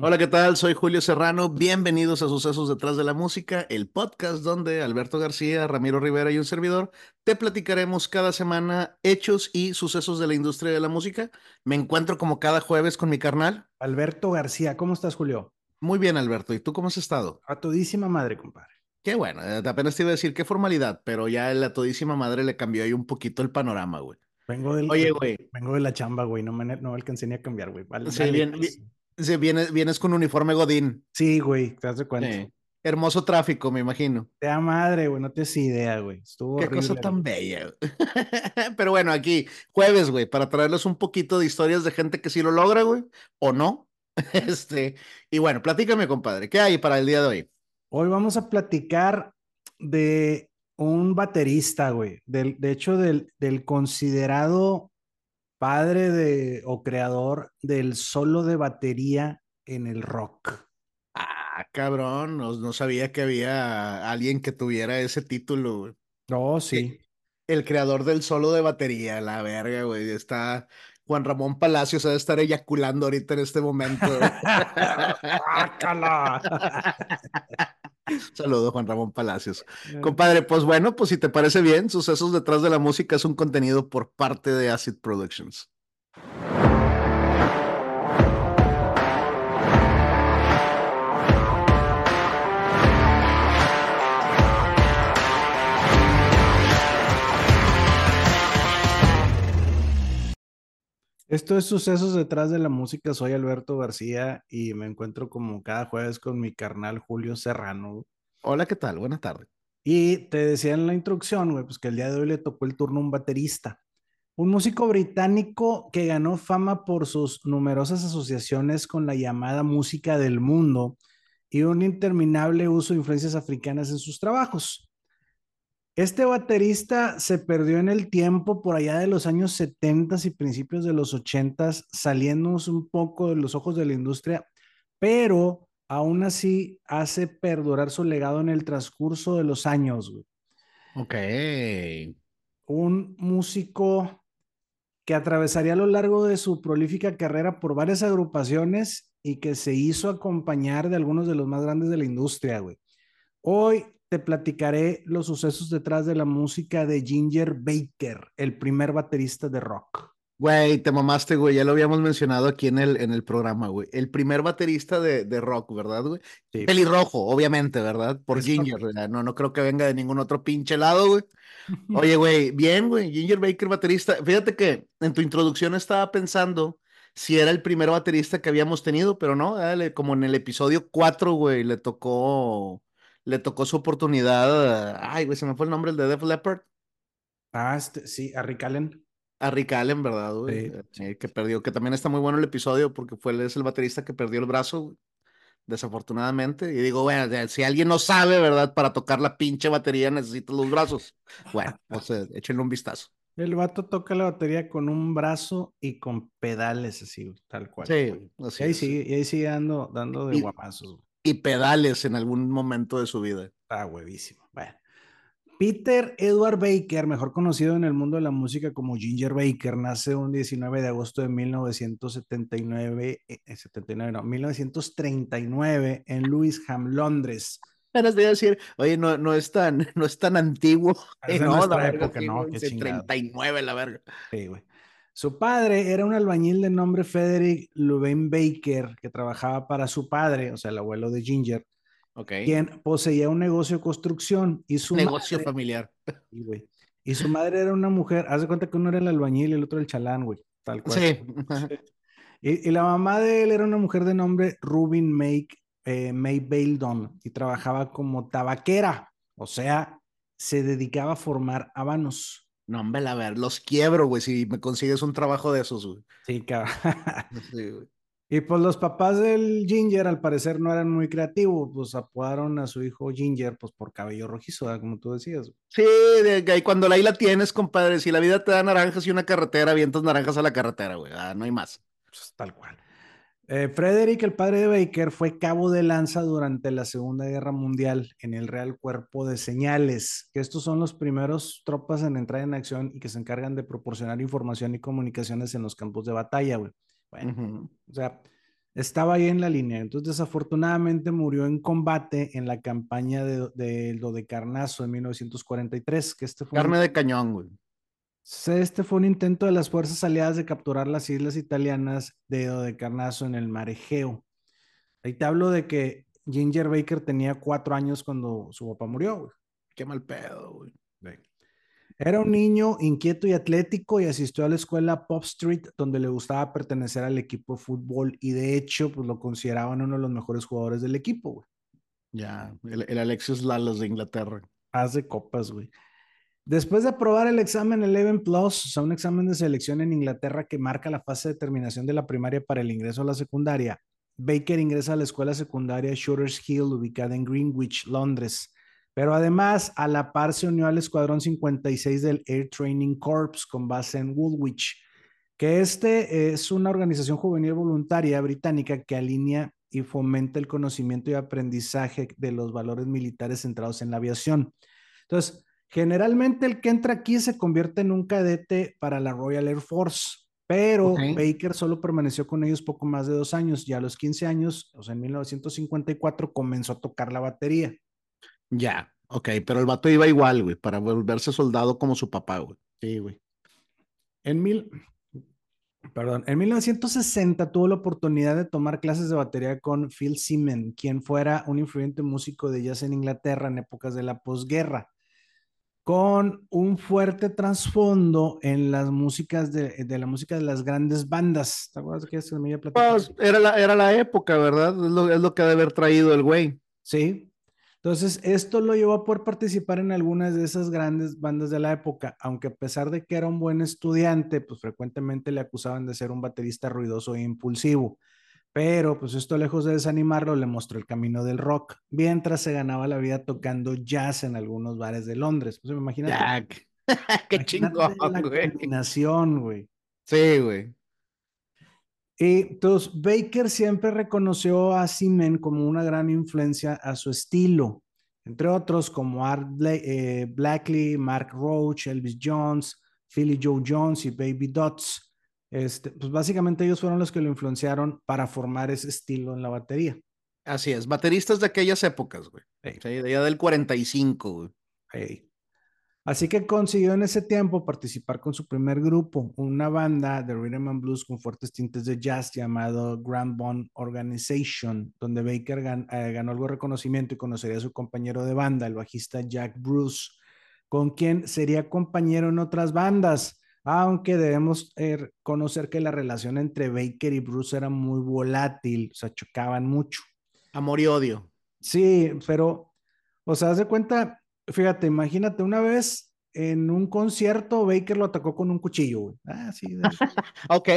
Hola, ¿qué tal? Soy Julio Serrano. Bienvenidos a Sucesos detrás de la música, el podcast donde Alberto García, Ramiro Rivera y un servidor te platicaremos cada semana hechos y sucesos de la industria de la música. Me encuentro como cada jueves con mi carnal. Alberto García, ¿cómo estás, Julio? Muy bien, Alberto. ¿Y tú cómo has estado? A todísima madre, compadre. Qué bueno, eh, apenas te iba a decir qué formalidad, pero ya la todísima madre le cambió ahí un poquito el panorama, güey. Vengo del, Oye, güey. Vengo de la chamba, güey. No me no alcancé ni a cambiar, güey. Vale, bien, Sí, vienes, vienes con uniforme Godín. Sí, güey, te das cuenta. Hermoso tráfico, me imagino. Te da madre, güey, no te das idea, güey. Estuvo Qué cosa tan bella. Pero bueno, aquí, jueves, güey, para traerles un poquito de historias de gente que sí lo logra, güey, o no. Este, y bueno, platícame, compadre, ¿qué hay para el día de hoy? Hoy vamos a platicar de un baterista, güey. Del, de hecho, del, del considerado padre de o creador del solo de batería en el rock. Ah, cabrón, no, sabía que había alguien que tuviera ese título. No, sí. El, creador del solo de batería, la verga, güey. Está Juan Ramón Palacios debe estar eyaculando ahorita en este momento. Saludo, Juan Ramón Palacios. Compadre, pues bueno, pues si te parece bien, Sucesos detrás de la música es un contenido por parte de Acid Productions. Esto es Sucesos detrás de la música. Soy Alberto García y me encuentro como cada jueves con mi carnal Julio Serrano. Hola, ¿qué tal? Buenas tardes. Y te decía en la introducción, güey, pues que el día de hoy le tocó el turno a un baterista. Un músico británico que ganó fama por sus numerosas asociaciones con la llamada música del mundo y un interminable uso de influencias africanas en sus trabajos. Este baterista se perdió en el tiempo por allá de los años 70 y principios de los 80, saliéndonos un poco de los ojos de la industria, pero aún así hace perdurar su legado en el transcurso de los años. Ok. Un músico que atravesaría a lo largo de su prolífica carrera por varias agrupaciones y que se hizo acompañar de algunos de los más grandes de la industria, güey. Hoy te platicaré los sucesos detrás de la música de Ginger Baker, el primer baterista de rock. Güey, te mamaste, güey. Ya lo habíamos mencionado aquí en el, en el programa, güey. El primer baterista de, de rock, ¿verdad, güey? Sí. Pelirrojo, obviamente, ¿verdad? Por Ginger, No, no creo que venga de ningún otro pinche lado, güey. Oye, güey, bien, güey. Ginger Baker, baterista. Fíjate que en tu introducción estaba pensando si era el primer baterista que habíamos tenido, pero no, dale, como en el episodio 4, güey, le tocó le tocó su oportunidad. Ay, güey, se me fue el nombre, el de Def Leppard. Ah, este, sí, a Rick Allen. A Rick Allen, ¿verdad, güey? Eh, que perdió, que también está muy bueno el episodio porque fue es el baterista que perdió el brazo, desafortunadamente. Y digo, bueno, si alguien no sabe, ¿verdad? Para tocar la pinche batería necesita los brazos. Bueno, pues échenle un vistazo. El vato toca la batería con un brazo y con pedales así, tal cual. Sí, así y ahí sigue, y ahí sigue dando, dando de guapazos y pedales en algún momento de su vida. Ah, huevísimo. Bueno. Peter Edward Baker, mejor conocido en el mundo de la música como Ginger Baker, nace un 19 de agosto de 1979, 79, eh, no, 1939 en Lewisham, Londres. Apenas voy a decir, oye, no, no, es tan, no es tan antiguo. Es no, la época, no, 39, la verga. Sí, güey. Su padre era un albañil de nombre Frederick Louvain Baker, que trabajaba para su padre, o sea, el abuelo de Ginger, okay. quien poseía un negocio de construcción. Y su negocio familiar. Y su madre era una mujer, haz de cuenta que uno era el albañil y el otro el chalán, güey, tal cual. Sí. Y, la mamá de él era una mujer de nombre Rubin May, eh, May Baildon y trabajaba como tabaquera, o sea, se dedicaba a formar habanos. No, hombre, a ver, los quiebro, güey, si me consigues un trabajo de esos, güey. Sí, cabrón. Y pues los papás del Ginger al parecer no eran muy creativos, pues apodaron a su hijo Ginger pues por cabello rojizo, como tú decías. Sí, de, cuando la isla tienes, compadre, si la vida te da naranjas y una carretera, vientos naranjas a la carretera, güey, ah, no hay más. Pues, tal cual. Eh, Frederick, el padre de Baker, fue cabo de lanza durante la Segunda Guerra Mundial en el Real Cuerpo de Señales, que estos son los primeros tropas en entrar en acción y que se encargan de proporcionar información y comunicaciones en los campos de batalla, güey. Bueno, o sea, estaba ahí en la línea. Entonces, desafortunadamente murió en combate en la campaña de, de lo de Carnazo en 1943, que este fue... Carne de cañón, güey. Este fue un intento de las fuerzas aliadas de capturar las islas italianas de Carnazo en el mar Egeo. Ahí te hablo de que Ginger Baker tenía cuatro años cuando su papá murió, güey. Qué mal pedo, güey. Era un niño inquieto y atlético y asistió a la escuela Pop Street, donde le gustaba pertenecer al equipo de fútbol y de hecho, pues lo consideraban uno de los mejores jugadores del equipo, güey. Ya, el, el Alexis Lalas de Inglaterra. Haz de copas, güey. Después de aprobar el examen Eleven Plus, o sea, un examen de selección en Inglaterra que marca la fase de terminación de la primaria para el ingreso a la secundaria, Baker ingresa a la escuela secundaria Shooters Hill, ubicada en Greenwich, Londres. Pero además, a la par se unió al Escuadrón 56 del Air Training Corps con base en Woolwich, que este es una organización juvenil voluntaria británica que alinea y fomenta el conocimiento y aprendizaje de los valores militares centrados en la aviación. Entonces, Generalmente el que entra aquí se convierte en un cadete para la Royal Air Force, pero Baker solo permaneció con ellos poco más de dos años y a los 15 años, o sea, en 1954, comenzó a tocar la batería. Ya, ok, pero el vato iba igual, güey, para volverse soldado como su papá, güey. Sí, güey. En mil... Perdón, en 1960 tuvo la oportunidad de tomar clases de batería con Phil Seaman, quien fuera un influyente músico de jazz en Inglaterra en épocas de la posguerra con un fuerte trasfondo en las músicas de, de, la música de las grandes bandas. ¿Te acuerdas que se me pues, era la, era la época, ¿verdad? Es lo, es lo que ha de haber traído el güey. Sí. Entonces, esto lo llevó a poder participar en algunas de esas grandes bandas de la época, aunque a pesar de que era un buen estudiante, pues frecuentemente le acusaban de ser un baterista ruidoso e impulsivo. Pero pues esto lejos de desanimarlo le mostró el camino del rock, mientras se ganaba la vida tocando jazz en algunos bares de Londres. Pues imagínate. Jack. Qué chingón, la güey. combinación, güey. Sí, güey. Y entonces Baker siempre reconoció a Simen como una gran influencia a su estilo, entre otros como Art eh, Blackley, Mark Roach, Elvis Jones, Philly Joe Jones y Baby Dots. Este, pues básicamente ellos fueron los que lo influenciaron para formar ese estilo en la batería. Así es, bateristas de aquellas épocas, güey. de allá del 45, güey. Así que consiguió en ese tiempo participar con su primer grupo, una banda de rhythm and blues con fuertes tintes de jazz llamado Grand Bond Organization, donde Baker eh, ganó algo de reconocimiento y conocería a su compañero de banda, el bajista Jack Bruce, con quien sería compañero en otras bandas aunque debemos eh, conocer que la relación entre Baker y Bruce era muy volátil, o sea, chocaban mucho. Amor y odio. Sí, pero, o sea, haz de cuenta, fíjate, imagínate una vez en un concierto, Baker lo atacó con un cuchillo, güey. Ah, sí. ok.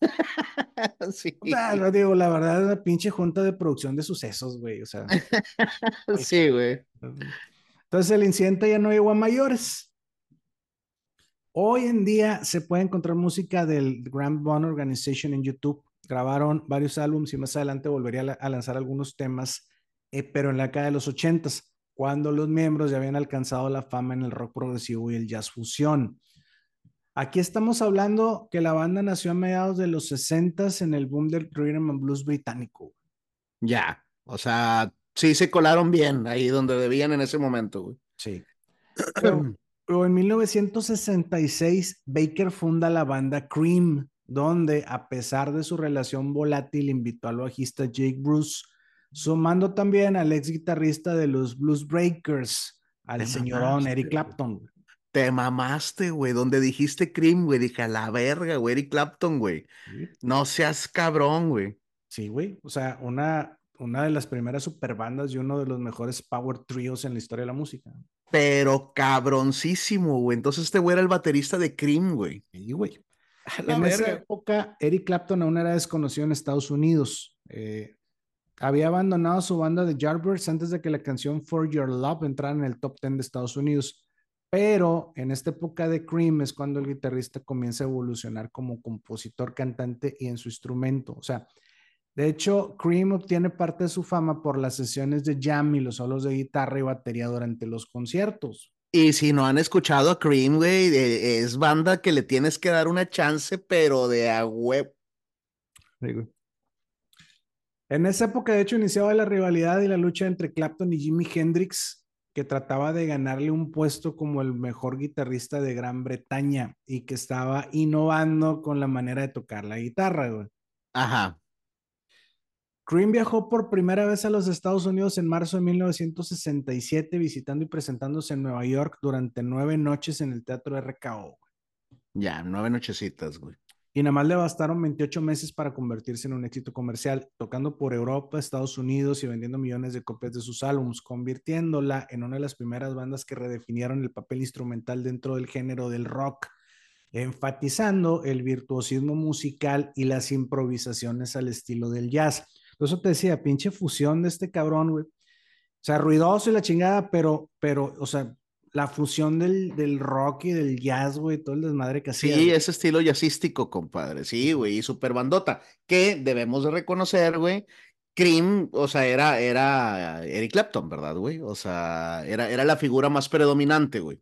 sí. O digo, la verdad, es una pinche junta de producción de sucesos, güey. O sea. sí, güey. Entonces el incidente ya no llegó a mayores. Hoy en día se puede encontrar música del Grand Bond Organization en YouTube. Grabaron varios álbumes y más adelante volvería a lanzar algunos temas, eh, pero en la década de los ochentas, cuando los miembros ya habían alcanzado la fama en el rock progresivo y el jazz fusión. Aquí estamos hablando que la banda nació a mediados de los 60 en el boom del rhythm and blues británico. Ya, o sea, sí se colaron bien ahí donde debían en ese momento, güey. Sí. en 1966, Baker funda la banda Cream, donde a pesar de su relación volátil, invitó al bajista Jake Bruce, sumando también al ex guitarrista de los Blues Breakers, al señorón Eric Clapton. Te mamaste, güey. Donde dijiste Cream, güey, dije a la verga, güey, Eric Clapton, güey. No seas cabrón, güey. Sí, güey. O sea, una, una de las primeras superbandas y uno de los mejores power trios en la historia de la música pero cabroncísimo, güey. Entonces este güey era el baterista de Cream, güey. Sí, güey. En esa época, Eric Clapton aún era desconocido en Estados Unidos. Eh, había abandonado su banda de Yardbirds antes de que la canción For Your Love entrara en el top 10 de Estados Unidos. Pero en esta época de Cream es cuando el guitarrista comienza a evolucionar como compositor, cantante y en su instrumento. O sea, de hecho, Cream obtiene parte de su fama por las sesiones de jam y los solos de guitarra y batería durante los conciertos. Y si no han escuchado a Cream, güey, eh, es banda que le tienes que dar una chance, pero de a web. En esa época, de hecho, iniciaba la rivalidad y la lucha entre Clapton y Jimi Hendrix, que trataba de ganarle un puesto como el mejor guitarrista de Gran Bretaña y que estaba innovando con la manera de tocar la guitarra, güey. Ajá. Cream viajó por primera vez a los Estados Unidos en marzo de 1967, visitando y presentándose en Nueva York durante nueve noches en el Teatro RKO. Ya, nueve nochecitas, güey. Y nada más le bastaron 28 meses para convertirse en un éxito comercial, tocando por Europa, Estados Unidos y vendiendo millones de copias de sus álbumes, convirtiéndola en una de las primeras bandas que redefinieron el papel instrumental dentro del género del rock, enfatizando el virtuosismo musical y las improvisaciones al estilo del jazz. Por eso te decía, pinche fusión de este cabrón, güey. O sea, ruidoso y la chingada, pero, pero, o sea, la fusión del, del, rock y del jazz, güey, todo el desmadre que hacía. Sí, ese estilo jazzístico, compadre. Sí, güey, y super bandota. Que debemos de reconocer, güey. Cream, o sea, era, era Eric Clapton, ¿verdad, güey? O sea, era, era la figura más predominante, güey.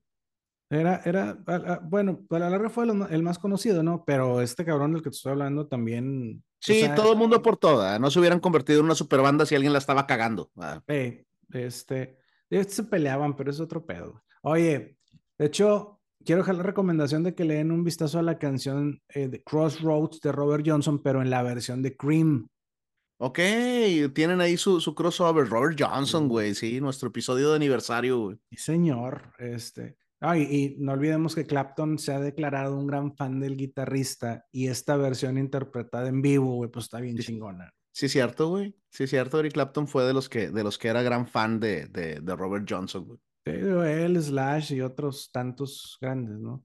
Era, era, bueno, para la larga fue el más conocido, ¿no? Pero este cabrón del que te estoy hablando también. Sí, o sea, todo el mundo por toda. No se hubieran convertido en una super banda si alguien la estaba cagando. Ah. Eh, este, se peleaban, pero es otro pedo. Oye, de hecho, quiero dejar la recomendación de que le den un vistazo a la canción eh, de Crossroads de Robert Johnson, pero en la versión de Cream. Ok, tienen ahí su, su crossover, Robert Johnson, güey, sí, nuestro episodio de aniversario, güey. Sí, señor, este. Ay, y no olvidemos que Clapton se ha declarado un gran fan del guitarrista y esta versión interpretada en vivo, güey, pues está bien chingona. Sí, cierto, güey. Sí, cierto, Eric Clapton fue de los que, de los que era gran fan de, de, de Robert Johnson, güey. Él, Slash y otros tantos grandes, ¿no?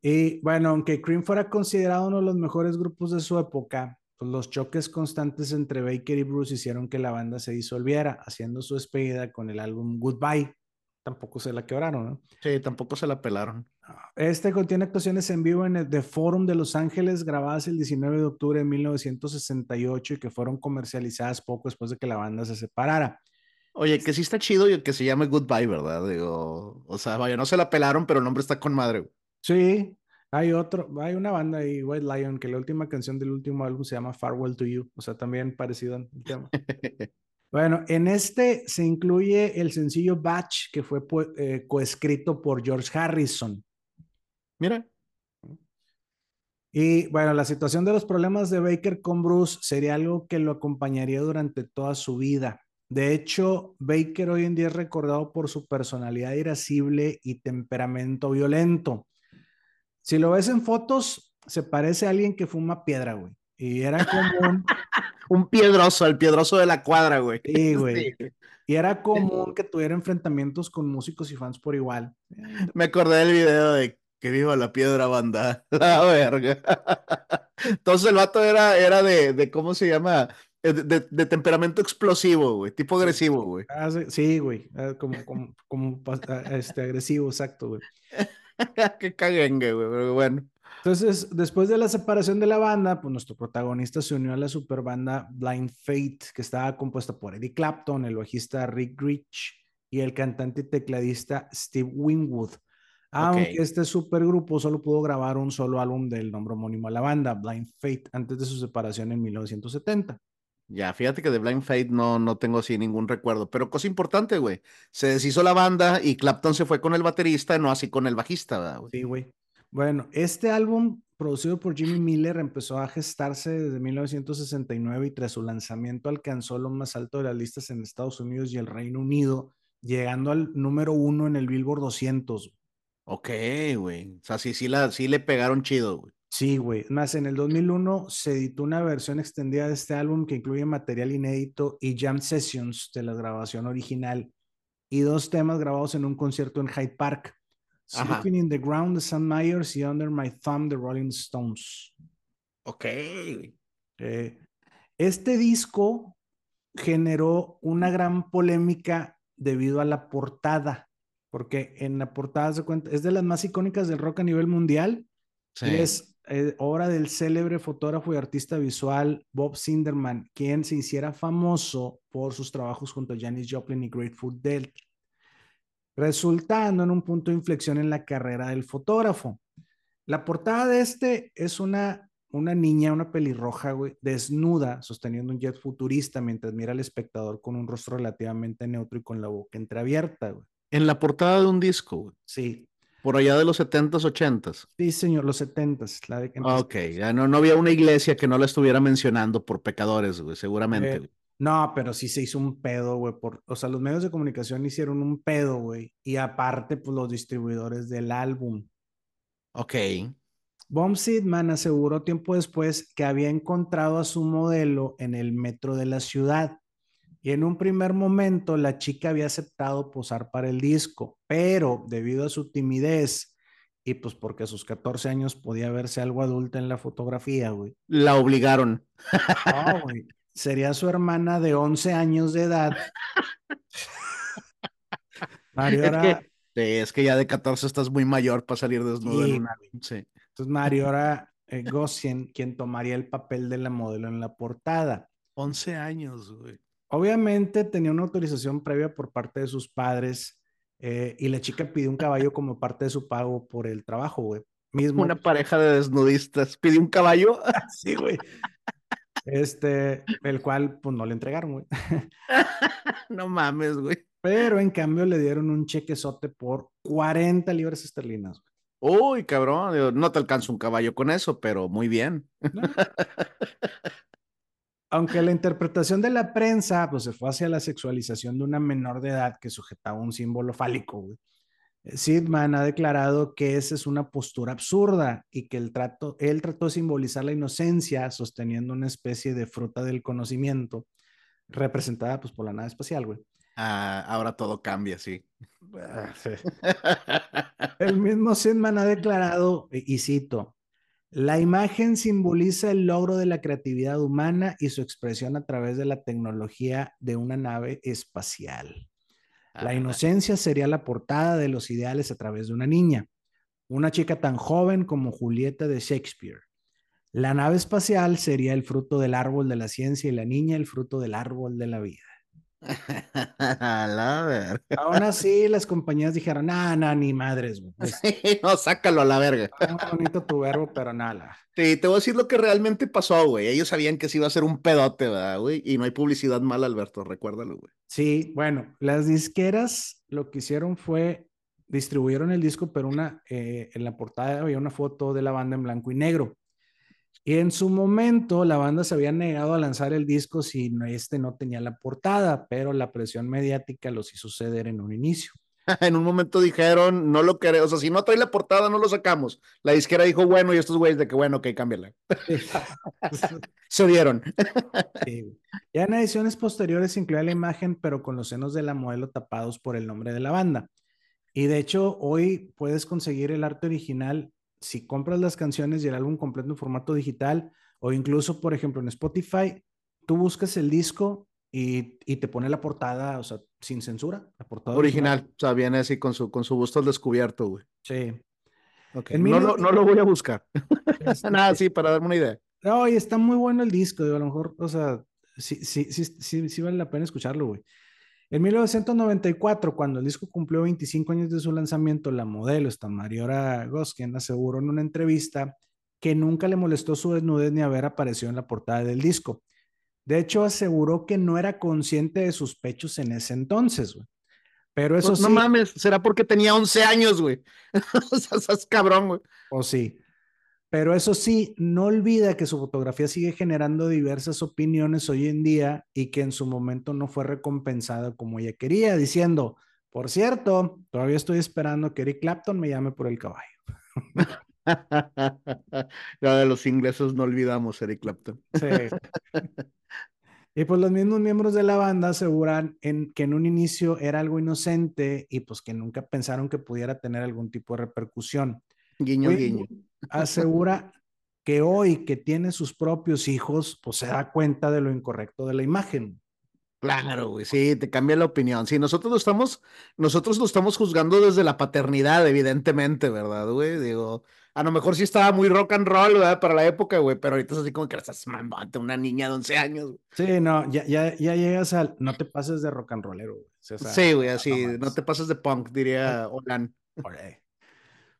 Y bueno, aunque Cream fuera considerado uno de los mejores grupos de su época, pues los choques constantes entre Baker y Bruce hicieron que la banda se disolviera, haciendo su despedida con el álbum Goodbye. Tampoco se la quebraron, ¿no? Sí, tampoco se la pelaron. Este contiene actuaciones en vivo en el The Forum de Los Ángeles, grabadas el 19 de octubre de 1968 y que fueron comercializadas poco después de que la banda se separara. Oye, que sí está chido y que se llame Goodbye, ¿verdad? Digo, o sea, vaya, no se la pelaron, pero el nombre está con madre. Sí, hay otro, hay una banda ahí, White Lion, que la última canción del último álbum se llama Farewell to You, o sea, también parecido al tema. bueno, en este se incluye el sencillo Batch, que fue eh, coescrito por George Harrison. Mira. Y bueno, la situación de los problemas de Baker con Bruce sería algo que lo acompañaría durante toda su vida. De hecho, Baker hoy en día es recordado por su personalidad irascible y temperamento violento. Si lo ves en fotos, se parece a alguien que fuma piedra, güey. Y era común. Un piedroso, el piedroso de la cuadra, güey. Sí, güey. Y era común que tuviera enfrentamientos con músicos y fans por igual. Me acordé del video de que viva la piedra banda. La verga. Entonces el vato era, era de, de, ¿cómo se llama? Eh, de, temperamento explosivo, güey, tipo agresivo, güey. Ah, sí, güey, ah, como, como, como ah, este, agresivo, exacto, güey. Qué caguengue, güey, pero bueno. Entonces, después de la separación de la banda, pues nuestro protagonista se unió a la superbanda Blind Fate, que estaba compuesta por Eddie Clapton, el bajista Rick Rich y el cantante y tecladista Steve Winwood. Aunque este supergrupo solo pudo grabar un solo álbum del nombre homónimo a la banda, Blind Fate, antes de su separación en 1970. Ya, fíjate que de Blind Fate no, no tengo así ningún recuerdo, pero cosa importante, güey. Se deshizo la banda y Clapton se fue con el baterista, no así con el bajista, güey. Sí, güey. Bueno, este álbum producido por Jimmy Miller empezó a gestarse desde 1969 y tras su lanzamiento alcanzó lo más alto de las listas en Estados Unidos y el Reino Unido, llegando al número uno en el Billboard 200. Ok, güey. O sea, sí, sí, la, sí le pegaron chido, güey. Sí, güey. Más, en el 2001 se editó una versión extendida de este álbum que incluye material inédito y jam sessions de la grabación original y dos temas grabados en un concierto en Hyde Park. Sleeping in the Ground de Sam Myers y Under My Thumb de Rolling Stones. Ok. Eh, este disco generó una gran polémica debido a la portada, porque en la portada se cuenta, es de las más icónicas del rock a nivel mundial. Sí. es eh, obra del célebre fotógrafo y artista visual Bob Sinderman, quien se hiciera famoso por sus trabajos junto a Janis Joplin y Grateful Dead, resultando en un punto de inflexión en la carrera del fotógrafo. La portada de este es una una niña, una pelirroja, güey, desnuda, sosteniendo un jet futurista mientras mira al espectador con un rostro relativamente neutro y con la boca entreabierta, güey. En la portada de un disco, güey. Sí. Por allá de los 70s, 80s. Sí, señor, los 70s. La de ok, ya no, no había una iglesia que no la estuviera mencionando por pecadores, güey, seguramente. Eh, no, pero sí se hizo un pedo, güey. Por, o sea, los medios de comunicación hicieron un pedo, güey. Y aparte, pues los distribuidores del álbum. Ok. Bomb Sidman aseguró tiempo después que había encontrado a su modelo en el metro de la ciudad. Y en un primer momento la chica había aceptado posar para el disco, pero debido a su timidez y pues porque a sus 14 años podía verse algo adulta en la fotografía, güey. La obligaron. No, güey sería su hermana de 11 años de edad. Mariora. Es que, ya de 14 estás muy mayor para salir desnudo en una. Sí. Entonces, Mariora eh, Gossien, quien tomaría el papel de la modelo en la portada. 11 años, güey. Obviamente tenía una autorización previa por parte de sus padres eh, y la chica pidió un caballo como parte de su pago por el trabajo, güey. Mismo. Una pareja de desnudistas pidió un caballo. sí, güey. Este, el cual pues no le entregaron, güey. no mames, güey. Pero en cambio le dieron un chequezote por 40 libras esterlinas. Güey. Uy, cabrón, no te alcanza un caballo con eso, pero muy bien. Aunque la interpretación de la prensa pues se fue hacia la sexualización de una menor de edad que sujetaba un símbolo fálico, güey. Sidman ha declarado que esa es una postura absurda y que el trato, él trató de simbolizar la inocencia sosteniendo una especie de fruta del conocimiento representada pues por la nave espacial, güey. Ah, ahora todo cambia, sí. Ah, el mismo Sidman ha declarado, y cito, la imagen simboliza el logro de la creatividad humana y su expresión a través de la tecnología de una nave espacial. La inocencia sería la portada de los ideales a través de una niña, una chica tan joven como Julieta de Shakespeare. La nave espacial sería el fruto del árbol de la ciencia y la niña el fruto del árbol de la vida. La verga. Aún así, las compañías dijeron, no, no, ni madres, güey. no, sácalo a la verga. Bonito tu verbo, pero nada. Sí, te voy a decir lo que realmente pasó, güey. Ellos sabían que se iba a ser un pedote, ¿verdad, güey? Y no hay publicidad mala, Alberto, recuérdalo, güey. Sí, bueno, las disqueras lo que hicieron fue distribuyeron el disco, pero una, eh, en la portada había una foto de la banda en blanco y negro. Y en su momento la banda se había negado a lanzar el disco si este no tenía la portada, pero la presión mediática los hizo ceder en un inicio. en un momento dijeron, no lo queremos, o sea, si no trae la portada, no lo sacamos. La disquera dijo, bueno, y estos güeyes de que, bueno, ok, cámbiala. se dieron. Ya en ediciones posteriores se incluía la imagen, pero con los senos de la modelo tapados por el nombre de la banda. Y de hecho, hoy puedes conseguir el arte original si compras las canciones y el álbum completo en formato digital, o incluso, por ejemplo, en Spotify, tú buscas el disco y, te pone la portada, o sea, sin censura, la portada original. O sea, viene así con su, con su busto al descubierto, güey. Sí. No, lo, no, lo, voy a buscar. Este, Nada, sí, para darme una idea. No, y está muy bueno el disco, digo, a lo mejor, o sea, sí, sí, sí, sí, sí vale la pena escucharlo, güey. En 1994, cuando el disco cumplió 25 años de su lanzamiento, la modelo, Mariora Goskin, aseguró en una entrevista que nunca le molestó su desnudez ni haber aparecido en la portada del disco. De hecho, aseguró que no era consciente de sus pechos en ese entonces, güey. Pero eso pues, sí. No mames, será porque tenía 11 años, güey. o sea, estás cabrón, güey. O sí. Pero eso sí, no olvida que su fotografía sigue generando diversas opiniones hoy en día y que en su momento no fue recompensada como ella quería, diciendo, por cierto, todavía estoy esperando que Eric Clapton me llame por el caballo. ya de los ingleses no olvidamos Eric Clapton. sí. Y pues los mismos miembros de la banda aseguran en, que en un inicio era algo inocente y pues que nunca pensaron que pudiera tener algún tipo de repercusión. Guiño, guiño. Asegura que hoy que tiene sus propios hijos, pues se da cuenta de lo incorrecto de la imagen. Claro, güey, sí, te cambia la opinión. Sí, nosotros lo estamos, nosotros lo estamos juzgando desde la paternidad, evidentemente, ¿verdad, güey? Digo, a lo mejor sí estaba muy rock and roll, ¿verdad? Para la época, güey, pero ahorita es así como que estás mamante, una niña de 11 años. Sí, no, ya, ya, ya llegas al, no te pases de rock and rollero, güey. sí, güey, así, no, te pases de punk, diría Olan.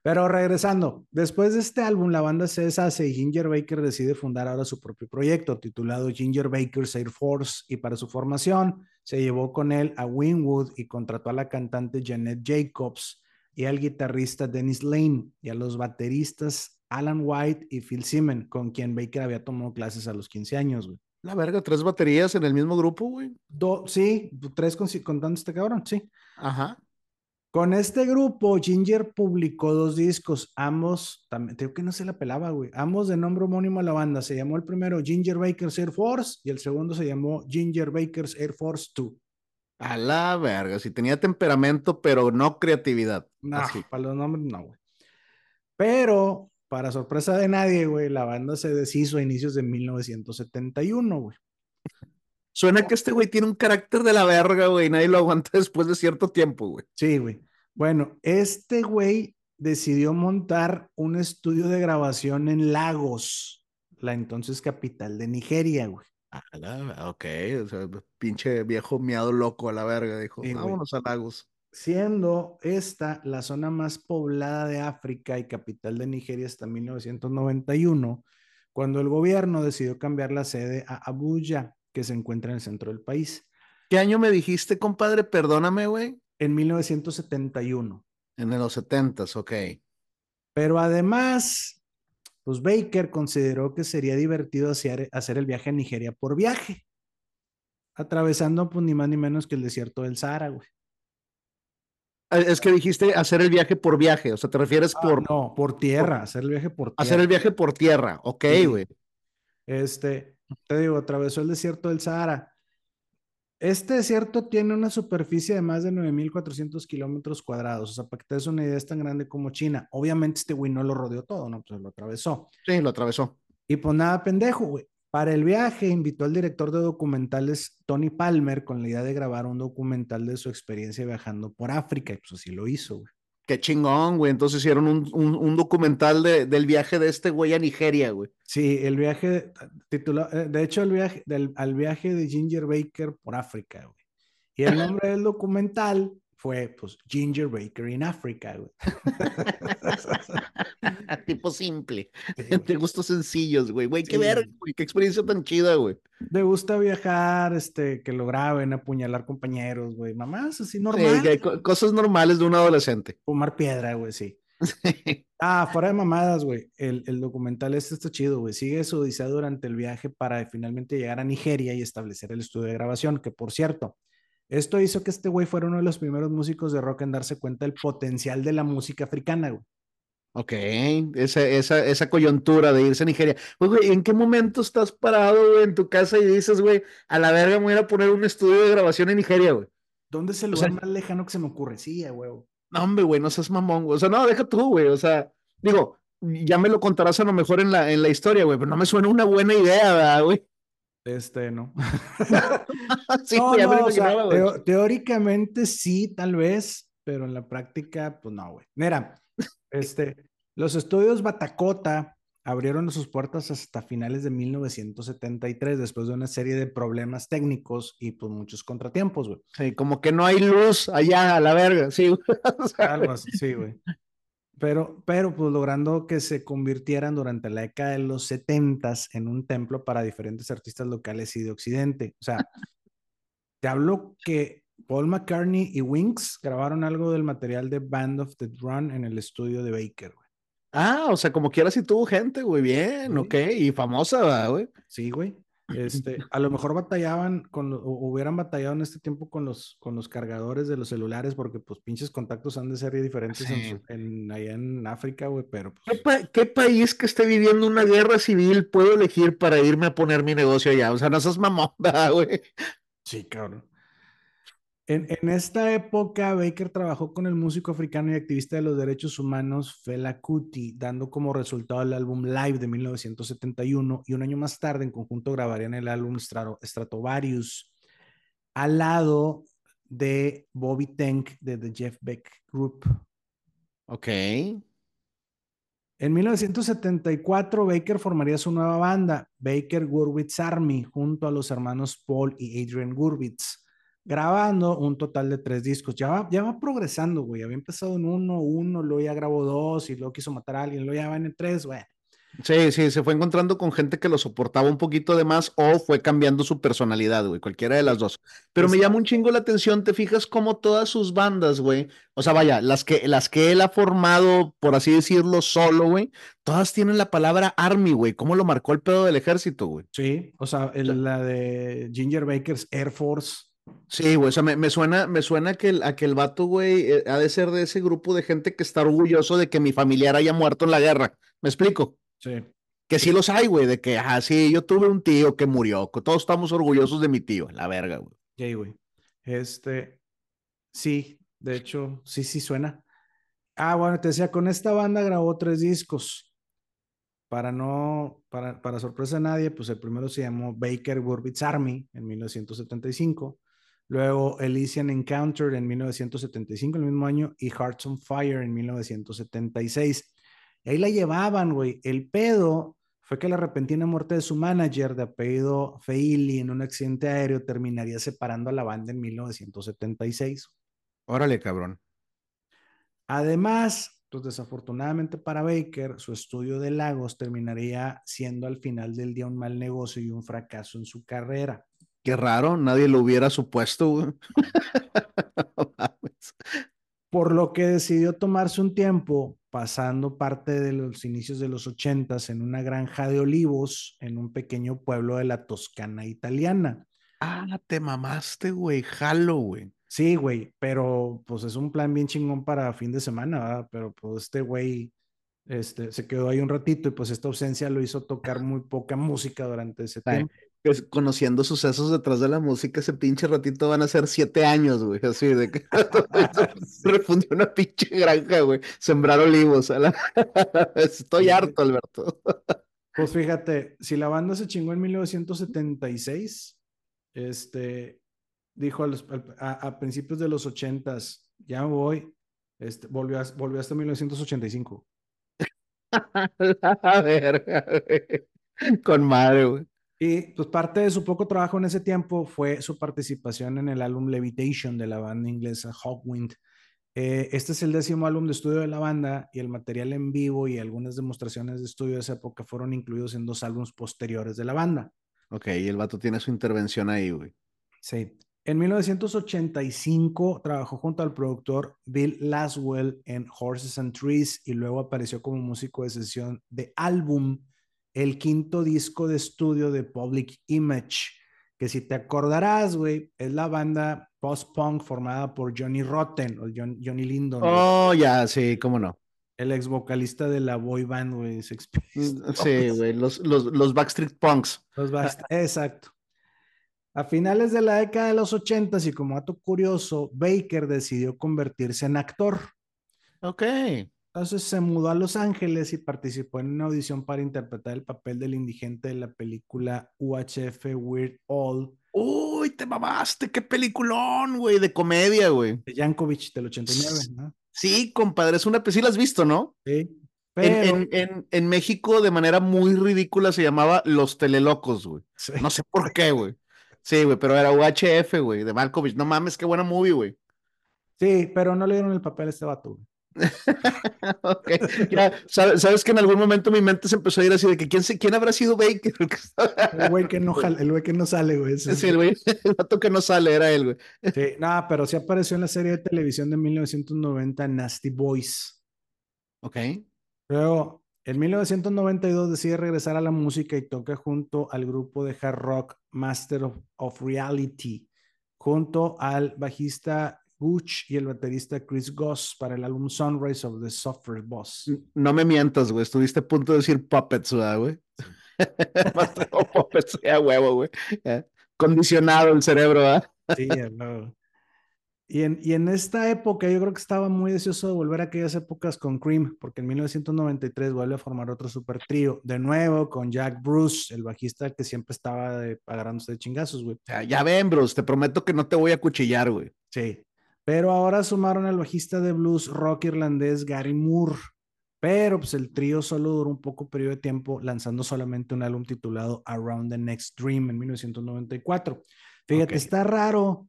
Pero regresando, después de este álbum, la banda se deshace y Ginger Baker decide fundar ahora su propio proyecto titulado Ginger Baker's Air Force y para su formación se llevó con él a Winwood y contrató a la cantante Janet Jacobs y al guitarrista Dennis Lane y a los bateristas Alan White y Phil Simon, con quien Baker había tomado clases a los 15 años, güey. La verga, tres baterías en el mismo grupo, güey. sí, tres con, contando este cabrón, sí. Ajá. Con este grupo, Ginger publicó dos discos, ambos, también, tengo que no se la pelaba, güey, ambos de nombre homónimo a la banda. Se llamó el primero Ginger Baker's Air Force y el segundo se llamó Ginger Baker's Air Force 2. A la verga, si tenía temperamento, pero no creatividad. No, para los nombres no, güey. Pero, para sorpresa de nadie, güey, la banda se deshizo a inicios de 1971, güey. Suena que este güey tiene un carácter de la verga, güey. Nadie lo aguanta después de cierto tiempo, güey. Sí, güey. Bueno, este güey decidió montar un estudio de grabación en Lagos, la entonces capital de Nigeria, güey. Ah, ok, o sea, pinche viejo miado loco a la verga, dijo, vámonos a Lagos. Siendo esta la zona más poblada de África y capital de Nigeria hasta 1991, cuando el gobierno decidió cambiar la sede a Abuja, que se encuentra en el centro del país. ¿Qué año me dijiste, compadre? Perdóname, güey. En 1971. En los 70, ok. Pero además, pues Baker consideró que sería divertido hacer, hacer el viaje a Nigeria por viaje, atravesando pues ni más ni menos que el desierto del Sahara, güey. Ah, es que dijiste hacer el viaje por viaje, o sea, te refieres ah, por... No, por tierra, hacer el viaje por tierra. Hacer el viaje por tierra, ok, güey. Este, te digo, atravesó el desierto del Sahara. Este desierto tiene una superficie de más de 9.400 kilómetros cuadrados. O sea, para que te des una idea, es tan grande como China. Obviamente este güey no lo rodeó todo, ¿no? Pues lo atravesó. Sí, lo atravesó. Y pues nada, pendejo, güey. Para el viaje invitó al director de documentales Tony Palmer con la idea de grabar un documental de su experiencia viajando por África. Y pues así lo hizo, güey. Qué chingón, güey. Entonces hicieron un, documental del viaje de este güey a Nigeria, güey. Sí, el viaje titulado, eh, de hecho, el viaje del, al viaje de Ginger Baker por África, güey. Y el nombre del documental fue, pues, Ginger Baker in África, güey. tipo simple. Te gustos sencillos, güey. Güey, qué ver, güey. Qué experiencia tan chida, güey. Me gusta viajar, este, que lo graben, apuñalar compañeros, güey. Mamás, así normal. cosas normales de un adolescente. Fumar piedra, güey, sí. ah, fuera de mamadas, güey. El, el, documental este está chido, güey. Sigue su odisea durante el viaje para finalmente llegar a Nigeria y establecer el estudio de grabación, que por cierto, esto hizo que este güey fuera uno de los primeros músicos de rock en darse cuenta del potencial de la música africana, güey. Ok, esa, esa, esa coyuntura de irse a Nigeria. Pues, güey, ¿en qué momento estás parado, güey, en tu casa y dices, güey, a la verga me voy a poner un estudio de grabación en Nigeria, güey? ¿Dónde es el lugar más lejano que se me ocurre? Sí, güey. No, hombre, güey, no seas mamón, güey. O sea, no, deja tú, güey. O sea, digo, ya me lo contarás a lo mejor en la, en la historia, güey, pero no me suena una buena idea, ¿verdad, güey? Este, no. sí, no, me o sea, teóricamente sí, tal vez, pero en la práctica, pues no, güey. Mira, este, los estudios Batacota abrieron sus puertas hasta finales de 1973, después de una serie de problemas técnicos y pues muchos contratiempos, güey. Sí, como que no hay luz allá a la verga, sí. Algo así, sí, güey. Pero, pero pues logrando que se convirtieran durante la década de los 70 en un templo para diferentes artistas locales y de Occidente. O sea, te hablo que Paul McCartney y Winks grabaron algo del material de Band of the Run en el estudio de Baker, güey. Ah, o sea, como quiera si tuvo gente, güey, bien, ok, y famosa, güey. Sí, güey. Este, a lo mejor batallaban con, o hubieran batallado en este tiempo con los, con los cargadores de los celulares, porque pues pinches contactos han de ser diferentes en, allá en África, güey, pero pues... ¿Qué, país que esté viviendo una guerra civil puedo elegir para irme a poner mi negocio allá? O sea, no seas mamón, güey. Sí, cabrón. En, esta época, Baker trabajó con el músico africano y activista de los derechos humanos Fela Kuti, dando como resultado el álbum Live de 1971 y un año más tarde en conjunto grabarían el álbum Stratovarius al lado de Bobby Tank de The Jeff Beck Group. Ok. En 1974, Baker formaría su nueva banda, Baker Gurwitz Army, junto a los hermanos Paul y Adrian Gurwitz grabando un total de tres discos. Ya va, ya va progresando, güey. Había empezado en uno, uno, luego ya grabó dos y luego quiso matar a alguien, luego ya va en tres, güey. Sí, sí, se fue encontrando con gente que lo soportaba un poquito de más o fue cambiando su personalidad, güey, cualquiera de las dos. Pero me llama un chingo la atención, te fijas cómo todas sus bandas, güey, o sea, vaya, las que, las que él ha formado, por así decirlo, solo, güey, todas tienen la palabra Army, güey, cómo lo marcó el pedo del ejército, güey. Sí, o sea, la de Ginger Baker's Air Force. Sí, güey, o sea, me, suena, me suena que el, a que el vato, güey, eh, ha de ser de ese grupo de gente que está orgulloso de que mi familiar haya muerto en la guerra. ¿Me explico? Sí. Que sí los hay, güey, de que, ah, sí, yo tuve un tío que murió, que todos estamos orgullosos de mi tío, la verga, güey. Sí, güey. Este, sí, de hecho, sí, sí suena. Ah, bueno, te decía, con esta banda grabó tres discos. Para no, para, para sorpresa de nadie, pues el primero se llamó Baker Burbits Army en 1975. Luego Elysian Encounter en 1975, el mismo año, y Hearts on Fire en 1976. Y ahí la llevaban, güey. El pedo fue que la repentina muerte de su manager de apellido Feili en un accidente aéreo terminaría separando a la banda en 1976. Órale, cabrón. Además, pues desafortunadamente para Baker, su estudio de Lagos terminaría siendo al final del día un mal negocio y un fracaso en su carrera. Qué raro, nadie lo hubiera supuesto. Güey. por lo que decidió tomarse un tiempo pasando parte de los inicios de los ochentas en una granja de olivos en un pequeño pueblo de la Toscana italiana. Ah, te mamaste, güey, jalo, güey. Sí, güey, pero pues es un plan bien chingón para fin de semana, ¿verdad? Pero pues este güey este, se quedó ahí un ratito y pues esta ausencia lo hizo tocar muy poca música durante ese tiempo pues, conociendo sucesos detrás de la música, ese pinche ratito van a ser siete años, güey, así de que refundió una pinche granja, güey, sembrar olivos. Estoy harto, Alberto. pues fíjate, si la banda se chingó en 1976, este, dijo a, principios de los ochentas, ya voy, este, volvió, volvió hasta 1985. a ver, con madre, güey. Y pues parte de su poco trabajo en ese tiempo fue su participación en el álbum Levitation de la banda inglesa Hawkwind. Eh, este es el décimo álbum de estudio de la banda y el material en vivo y algunas demostraciones de estudio de esa época fueron incluidos en dos álbumes posteriores de la banda. Ok, y el vato tiene su intervención ahí, güey. Sí. En 1985 trabajó junto al productor Bill Laswell en Horses and Trees y luego apareció como músico de sesión de álbum el quinto disco de estudio de Public Image, que si te acordarás, güey, es la banda post-punk formada por Johnny Rotten o Johnny Lindon. Oh, ya, sí, cómo no. El ex vocalista de la boy band, güey. Mm, sí, güey, los, los, Backstreet Punks. Los exacto. A finales de la década de los ochentas y como dato curioso, Baker decidió convertirse en actor. Ok. Entonces se mudó a Los Ángeles y participó en una audición para interpretar el papel del indigente de la película UHF Weird All. Uy, te mamaste, qué peliculón, güey, de comedia, güey. De Yankovic del 89, ¿no? Sí, compadre, es una, sí la has visto, ¿no? Sí. En, en, en, México, de manera muy ridícula, se llamaba Los Telelocos, güey. No sé por qué, güey. Sí, güey, pero era UHF, güey, de Malkovich. No mames, qué buena movie, güey. Sí, pero no le dieron el papel a este vato, güey. okay. ya, sabes, que en algún momento mi mente se empezó a ir así de que quién, quién habrá sido Baker. el güey que no el güey que no sale, güey. Sí, el güey, el vato que no sale era él, güey. Sí, nada, pero sí apareció en la serie de televisión de 1990 Nasty Boys. Ok. Luego, en 1992 decide regresar a la música y toca junto al grupo de hard rock Master of, of Reality, junto al bajista Butch y el baterista Chris Goss para el álbum Sunrise of the Software Boss. No me mientas, güey. Estuviste a punto de decir puppets, güey? puppets, ya huevo, güey. Condicionado el cerebro, ¿verdad? sí, no. Y en, y en esta época yo creo que estaba muy deseoso de volver a aquellas épocas con Cream, porque en 1993 vuelve a formar otro super trío, de nuevo con Jack Bruce, el bajista que siempre estaba de, agarrándose de chingazos, güey. Ya, ya ven, Bruce, te prometo que no te voy a cuchillar, güey. Sí, pero ahora sumaron al bajista de blues rock irlandés Gary Moore. Pero pues el trío solo duró un poco periodo de tiempo, lanzando solamente un álbum titulado Around the Next Dream en 1994. Fíjate, está raro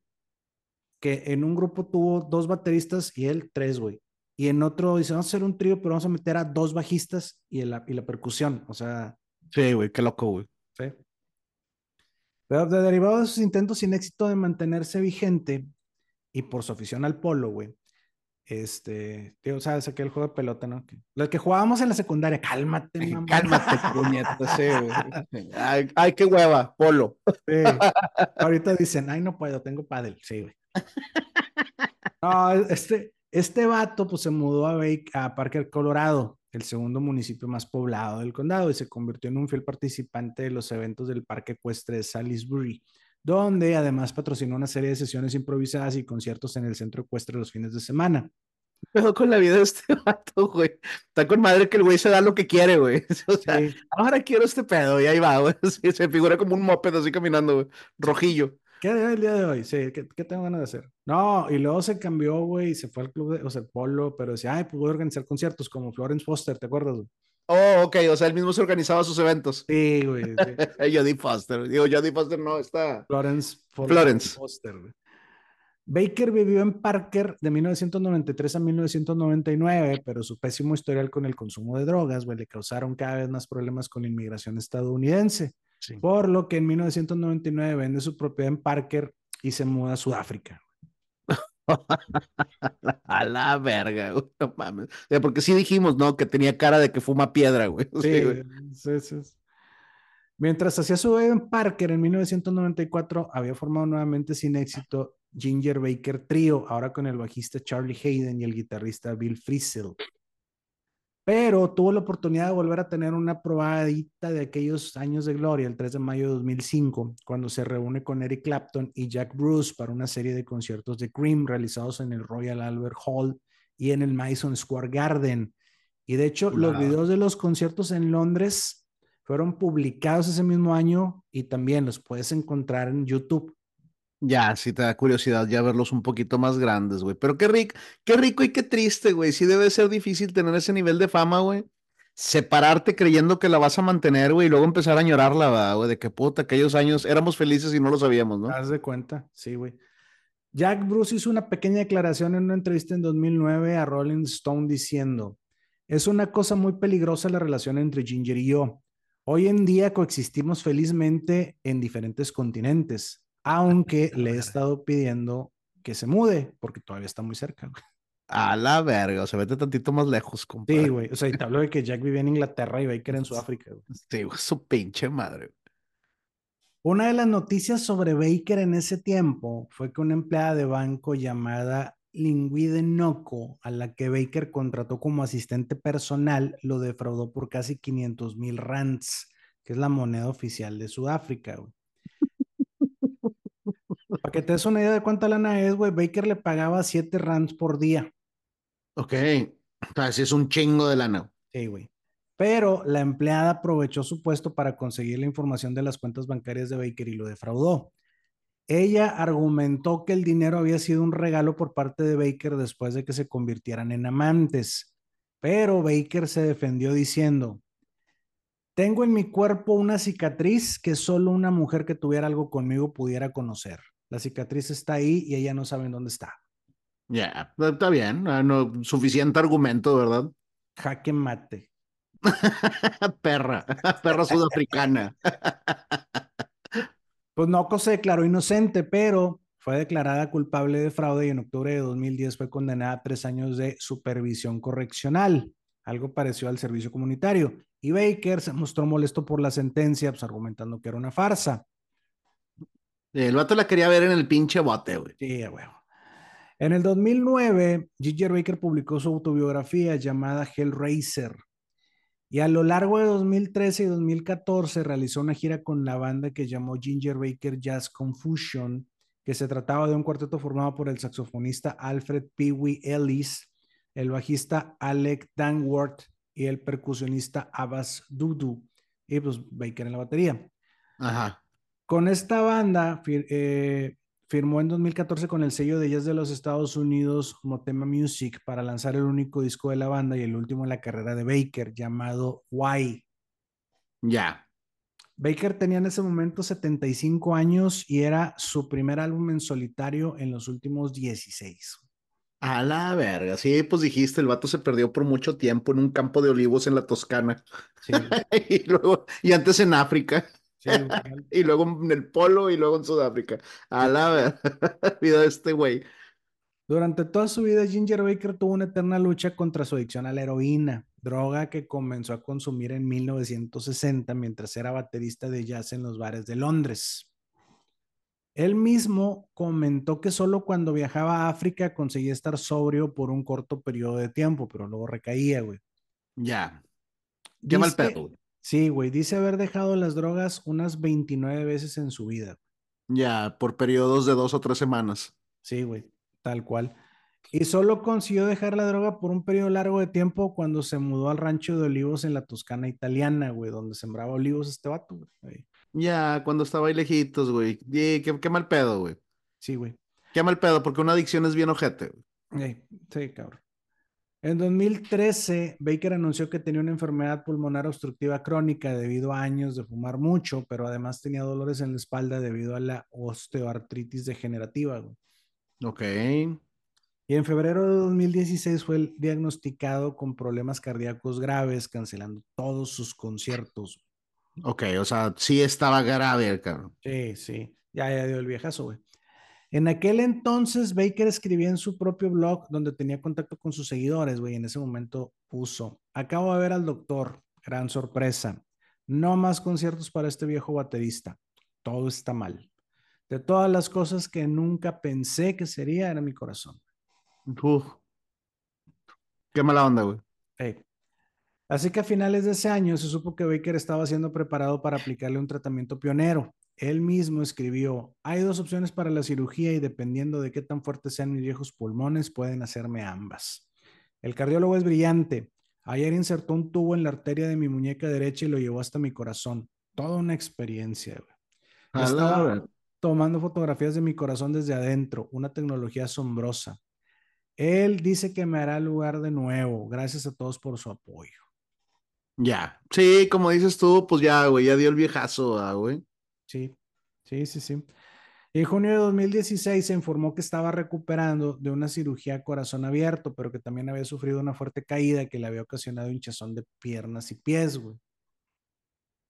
que en un grupo tuvo dos bateristas y él tres, güey. Y en otro dice, vamos a hacer un trío, pero vamos a meter a dos bajistas y la, y la percusión. O sea. Sí, güey, qué loco, güey. Sí. Pero de derivado de sus intentos sin éxito de mantenerse vigente y por su afición al polo, güey. Este, tío, sabes, aquel juego de pelota, ¿no? Lo que jugábamos en la secundaria, cálmate, mamá. Cálmate, puñeta, sí, güey. Ay, ay, qué hueva, polo. Sí. Ahorita dicen, ay, no puedo, tengo pádel, sí, güey. No, este, este vato, pues se mudó a, a Parker, Colorado, el segundo municipio más poblado del condado, y se convirtió en un fiel participante de los eventos del Parque Ecuestre de Salisbury donde además patrocinó una serie de sesiones improvisadas y conciertos en el centro ecuestre los fines de semana. Pero con la vida de este vato, güey. Está con madre que el güey se da lo que quiere, güey. O sea, ahora quiero este pedo y ahí va, güey. se figura como un moped así caminando, güey. Rojillo. ¿Qué el día de hoy? Sí, ¿qué, tengo ganas de hacer? No, y luego se cambió, güey, y se fue al club de, o sea, el polo, pero decía, ay, pues voy a organizar conciertos como Florence Foster, ¿te acuerdas? Oh, ok, o sea, él mismo se organizaba sus eventos. Sí, güey. Sí. Jodie Foster. Digo, Jodie Foster no, está. Florence, Florence. Foster. Baker vivió en Parker de 1993 a 1999, pero su pésimo historial con el consumo de drogas, güey, le causaron cada vez más problemas con la inmigración estadounidense. Por lo que en 1999 vende su propiedad en Parker y se muda a Sudáfrica. a la verga, no mames. porque sí dijimos, ¿no? Que tenía cara de que fuma piedra, güey. Sí, Mientras hacía su bebé en Parker en 1994, había formado nuevamente sin éxito Ginger Baker Trio, ahora con el bajista Charlie Hayden y el guitarrista Bill Frisell pero tuvo la oportunidad de volver a tener una probadita de aquellos años de gloria, el 3 de mayo de 2005, cuando se reúne con Eric Clapton y Jack Bruce para una serie de conciertos de Cream realizados en el Royal Albert Hall y en el Madison Square Garden. Y de hecho, los videos de los conciertos en Londres fueron publicados ese mismo año y también los puedes encontrar en YouTube. Ya, sí te da curiosidad ya verlos un poquito más grandes, güey. Pero qué rico, qué rico y qué triste, güey. Sí debe ser difícil tener ese nivel de fama, güey. Separarte creyendo que la vas a mantener, güey, y luego empezar a llorarla, güey, de que puta, aquellos años éramos felices y no lo sabíamos, ¿no? Haz de cuenta, sí, güey. Jack Bruce hizo una pequeña declaración en una entrevista en 2009 a Rolling Stone diciendo, es una cosa muy peligrosa la relación entre Ginger y yo. Hoy en día coexistimos felizmente en diferentes continentes aunque le he estado pidiendo que se mude porque todavía está muy cerca. A la verga, o sea, vete tantito más lejos, compadre. Sí, güey. O sea, y te hablo de que Jack vivía en Inglaterra y Baker en Sudáfrica. Güey. Sí, su pinche madre. Una de las noticias sobre Baker en ese tiempo fue que una empleada de banco llamada Lingüide Noco, a la que Baker contrató como asistente personal, lo defraudó por casi 500 mil rands, que es la moneda oficial de Sudáfrica. Güey. Que te des una idea de cuánta lana es, güey, Baker le pagaba 7 rands por día. Ok, o sea, sí es un chingo de lana. Sí, güey. Pero la empleada aprovechó su puesto para conseguir la información de las cuentas bancarias de Baker y lo defraudó. Ella argumentó que el dinero había sido un regalo por parte de Baker después de que se convirtieran en amantes. Pero Baker se defendió diciendo, tengo en mi cuerpo una cicatriz que solo una mujer que tuviera algo conmigo pudiera conocer. La cicatriz está ahí y ella no sabe dónde está. Ya, está bien. No, suficiente argumento, ¿verdad? Jaque mate. perra, perra sudafricana. pues no se declaró inocente, pero fue declarada culpable de fraude y en octubre de 2010 fue condenada a tres años de supervisión correccional, algo parecido al servicio comunitario. Y Baker se mostró molesto por la sentencia, pues argumentando que era una farsa. El vato la quería ver en el pinche bote, güey. Sí, güey. En el 2009, Ginger Baker publicó su autobiografía llamada Hellraiser. Y a lo largo de 2013 y 2014 realizó una gira con la banda que llamó Ginger Baker Jazz Confusion, que se trataba de un cuarteto formado por el saxofonista Alfred Pee Ellis, el bajista Alec Danworth y el percusionista Abbas Dudu, y pues Baker en la batería. Ajá. Con esta banda eh, firmó en 2014 con el sello de jazz de los Estados Unidos Motema Music para lanzar el único disco de la banda y el último en la carrera de Baker llamado Why. Ya. Baker tenía en ese momento 75 años y era su primer álbum en solitario en los últimos 16. A la verga, sí, pues dijiste, el vato se perdió por mucho tiempo en un campo de olivos en la Toscana. Sí. y luego, y antes en África. Sí, y luego en el Polo y luego en Sudáfrica. A la vida de este güey. Durante toda su vida, Ginger Baker tuvo una eterna lucha contra su adicción a la heroína, droga que comenzó a consumir en 1960 mientras era baterista de jazz en los bares de Londres. Él mismo comentó que solo cuando viajaba a África conseguía estar sobrio por un corto periodo de tiempo, pero luego recaía, güey. Ya. Qué mal pedo, güey. Sí, güey. Dice haber dejado las drogas unas 29 veces en su vida. Ya, por periodos de dos o tres semanas. Sí, güey. Tal cual. Y solo consiguió dejar la droga por un periodo largo de tiempo cuando se mudó al rancho de olivos en la Toscana italiana, güey, donde sembraba olivos este vato, güey. Ya, cuando estaba ahí lejitos, güey. Qué, mal pedo, güey. Sí, güey. Qué mal pedo, porque una adicción es bien ojete, güey. Sí, cabrón. En 2013, Baker anunció que tenía una enfermedad pulmonar obstructiva crónica debido a años de fumar mucho, pero además tenía dolores en la espalda debido a la osteoartritis degenerativa. Güey. Ok. Y en febrero de 2016 fue diagnosticado con problemas cardíacos graves, cancelando todos sus conciertos. Ok, o sea, sí estaba grave el cabrón. Sí, sí. Ya, ya dio el viejazo, güey. En aquel entonces, Baker escribía en su propio blog donde tenía contacto con sus seguidores, güey. En ese momento puso: Acabo de ver al doctor. Gran sorpresa. No más conciertos para este viejo baterista. Todo está mal. De todas las cosas que nunca pensé que sería, era mi corazón. Uf. Qué mala onda, güey. Así que a finales de ese año se supo que Baker estaba siendo preparado para aplicarle un tratamiento pionero. Él mismo escribió, hay dos opciones para la cirugía y dependiendo de qué tan fuertes sean mis viejos pulmones, pueden hacerme ambas. El cardiólogo es brillante. Ayer insertó un tubo en la arteria de mi muñeca derecha y lo llevó hasta mi corazón. Toda una experiencia. Estaba tomando fotografías de mi corazón desde adentro, una tecnología asombrosa. Él dice que me hará lugar de nuevo. Gracias a todos por su apoyo. Ya, sí, como dices tú, pues ya, güey, ya dio el viejazo, ah, güey. Sí, sí, sí, sí. En junio de 2016 se informó que estaba recuperando de una cirugía corazón abierto, pero que también había sufrido una fuerte caída que le había ocasionado hinchazón de piernas y pies, güey.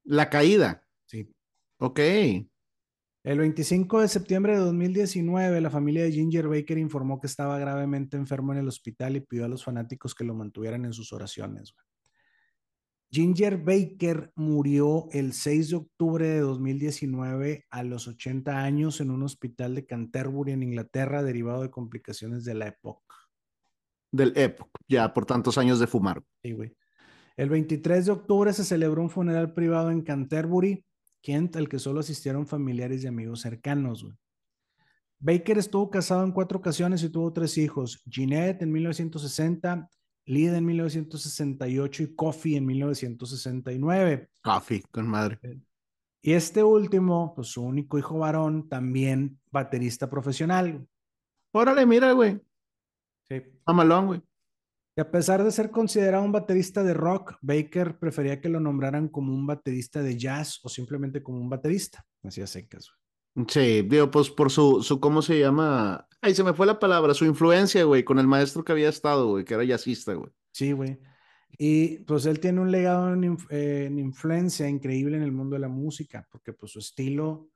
La caída. Sí. Ok. El 25 de septiembre de 2019, la familia de Ginger Baker informó que estaba gravemente enfermo en el hospital y pidió a los fanáticos que lo mantuvieran en sus oraciones. Güey. Ginger Baker murió el 6 de octubre de 2019 a los 80 años en un hospital de Canterbury, en Inglaterra, derivado de complicaciones de la época. Del EPOC, ya por tantos años de fumar. Sí, güey. El 23 de octubre se celebró un funeral privado en Canterbury, Kent, al que solo asistieron familiares y amigos cercanos. Güey. Baker estuvo casado en cuatro ocasiones y tuvo tres hijos. Jeanette en 1960, Lida en 1968 y Coffee en 1969. Coffee, con madre. Y este último, pues su único hijo varón, también baterista profesional. Órale, mira, güey. Sí. Mamalón, güey. Y a pesar de ser considerado un baterista de rock, Baker prefería que lo nombraran como un baterista de jazz o simplemente como un baterista. Así a secas, güey. Sí, digo, pues por su, su, ¿cómo se llama? Ay, se me fue la palabra, su influencia, güey, con el maestro que había estado, güey, que era jazzista, güey. Sí, güey. Y pues él tiene un legado en, eh, influencia increíble en el mundo de la música, porque pues su estilo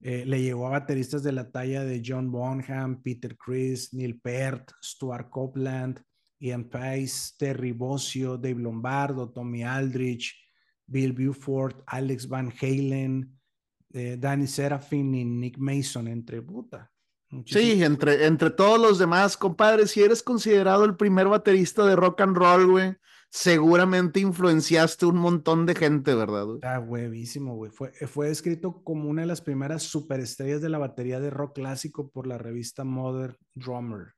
eh, le llegó a bateristas de la talla de John Bonham, Peter Chris, Neil Peart, Stuart Copeland, Ian Pace, Terry Bossio, Dave Lombardo, Tommy Aldrich, Bill Buford, Alex Van Halen, eh, Danny Serafin y Nick Mason, entre puta. Sí, entre, entre todos los demás, compadre, si eres considerado el primer baterista de rock and roll, güey, seguramente influenciaste un montón de gente, ¿verdad? Está huevísimo, güey. Fue, fue escrito como una de las primeras superestrellas de la batería de rock clásico por la revista Modern Drummer.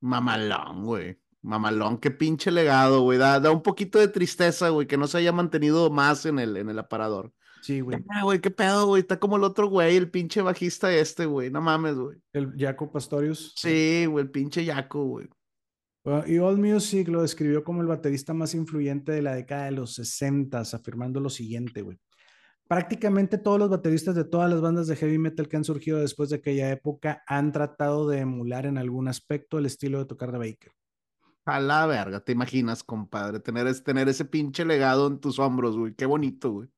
Mamalón, güey. Mamalón, qué pinche legado, güey. Da, da un poquito de tristeza, güey, que no se haya mantenido más en el, en el aparador. Sí, güey. Ah, güey, qué pedo, güey. Está como el otro güey, el pinche bajista este, güey. No mames, güey. El Jaco Pastorius. Sí, güey, el pinche Jaco, güey. y All Music lo describió como el baterista más influyente de la década de los 60, afirmando lo siguiente, güey. prácticamente todos los bateristas de todas las bandas de heavy metal que han surgido después de aquella época han tratado de emular en algún aspecto el estilo de tocar de Baker. A la verga, te imaginas, compadre, tener, tener ese pinche legado en tus hombros, güey. Qué bonito, güey.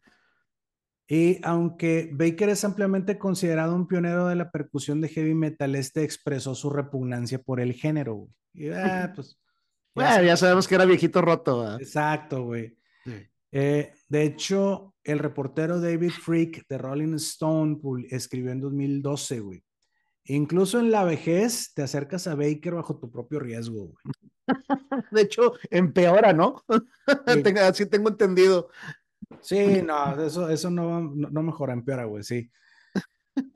Y aunque Baker es ampliamente considerado un pionero de la percusión de heavy metal, este expresó su repugnancia por el género, güey. Y, ah, pues, ya, sabemos que era viejito roto. ¿verdad? Exacto, güey. Eh, de hecho, el reportero David Freak de Rolling Stone escribió en 2012, güey. Incluso en la vejez te acercas a Baker bajo tu propio riesgo, güey. De hecho, empeora, ¿no? Así tengo entendido. Sí, no, eso, eso no, no, mejora, empeora, güey, sí.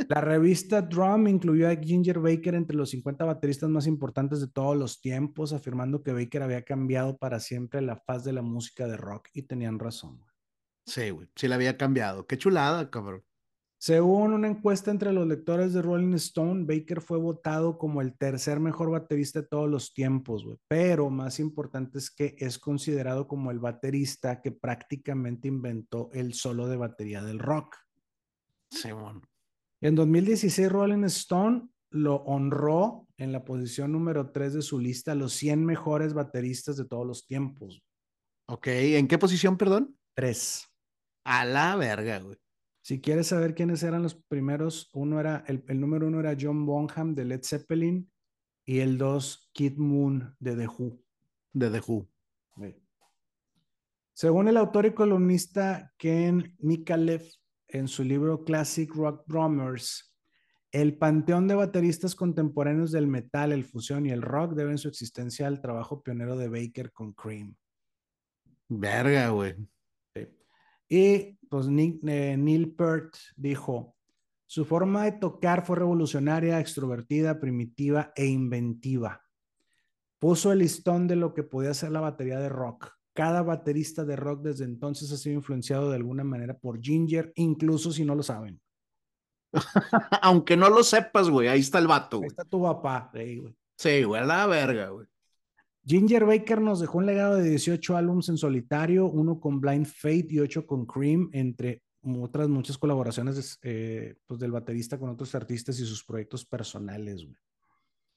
La revista Drum incluyó a Ginger Baker entre los 50 bateristas más importantes de todos los tiempos, afirmando que Baker había cambiado para siempre la faz de la música de rock y tenían razón. Sí, güey, sí la había cambiado. Qué chulada, cabrón. Según una encuesta entre los lectores de Rolling Stone, Baker fue votado como el tercer mejor baterista de todos los tiempos, güey. Pero más importante es que es considerado como el baterista que prácticamente inventó el solo de batería del rock. Bueno. En 2016, Rolling Stone lo honró en la posición número 3 de su lista, los 100 mejores bateristas de todos los tiempos. Ok, ¿en qué posición, perdón? 3. A la verga, güey. Si quieres saber quiénes eran los primeros, uno era, el, número uno era John Bonham de Led Zeppelin y el dos, Kid Moon de The Who. De The Who. Según el autor y columnista Ken Mikalev, en su libro Classic Rock Drummers, el panteón de bateristas contemporáneos del metal, el fusión y el rock deben su existencia al trabajo pionero de Baker con Cream. Verga, güey. Y pues eh, Neil Peart dijo, su forma de tocar fue revolucionaria, extrovertida, primitiva e inventiva. Puso el listón de lo que podía ser la batería de rock. Cada baterista de rock desde entonces ha sido influenciado de alguna manera por Ginger, incluso si no lo saben. Aunque no lo sepas, güey, ahí está el vato. Ahí está tu papá, güey. Sí, güey, la verga, güey. Ginger Baker nos dejó un legado de 18 álbumes en solitario, uno con Blind Fate y ocho con Cream, entre otras muchas colaboraciones eh, pues del baterista con otros artistas y sus proyectos personales, güey.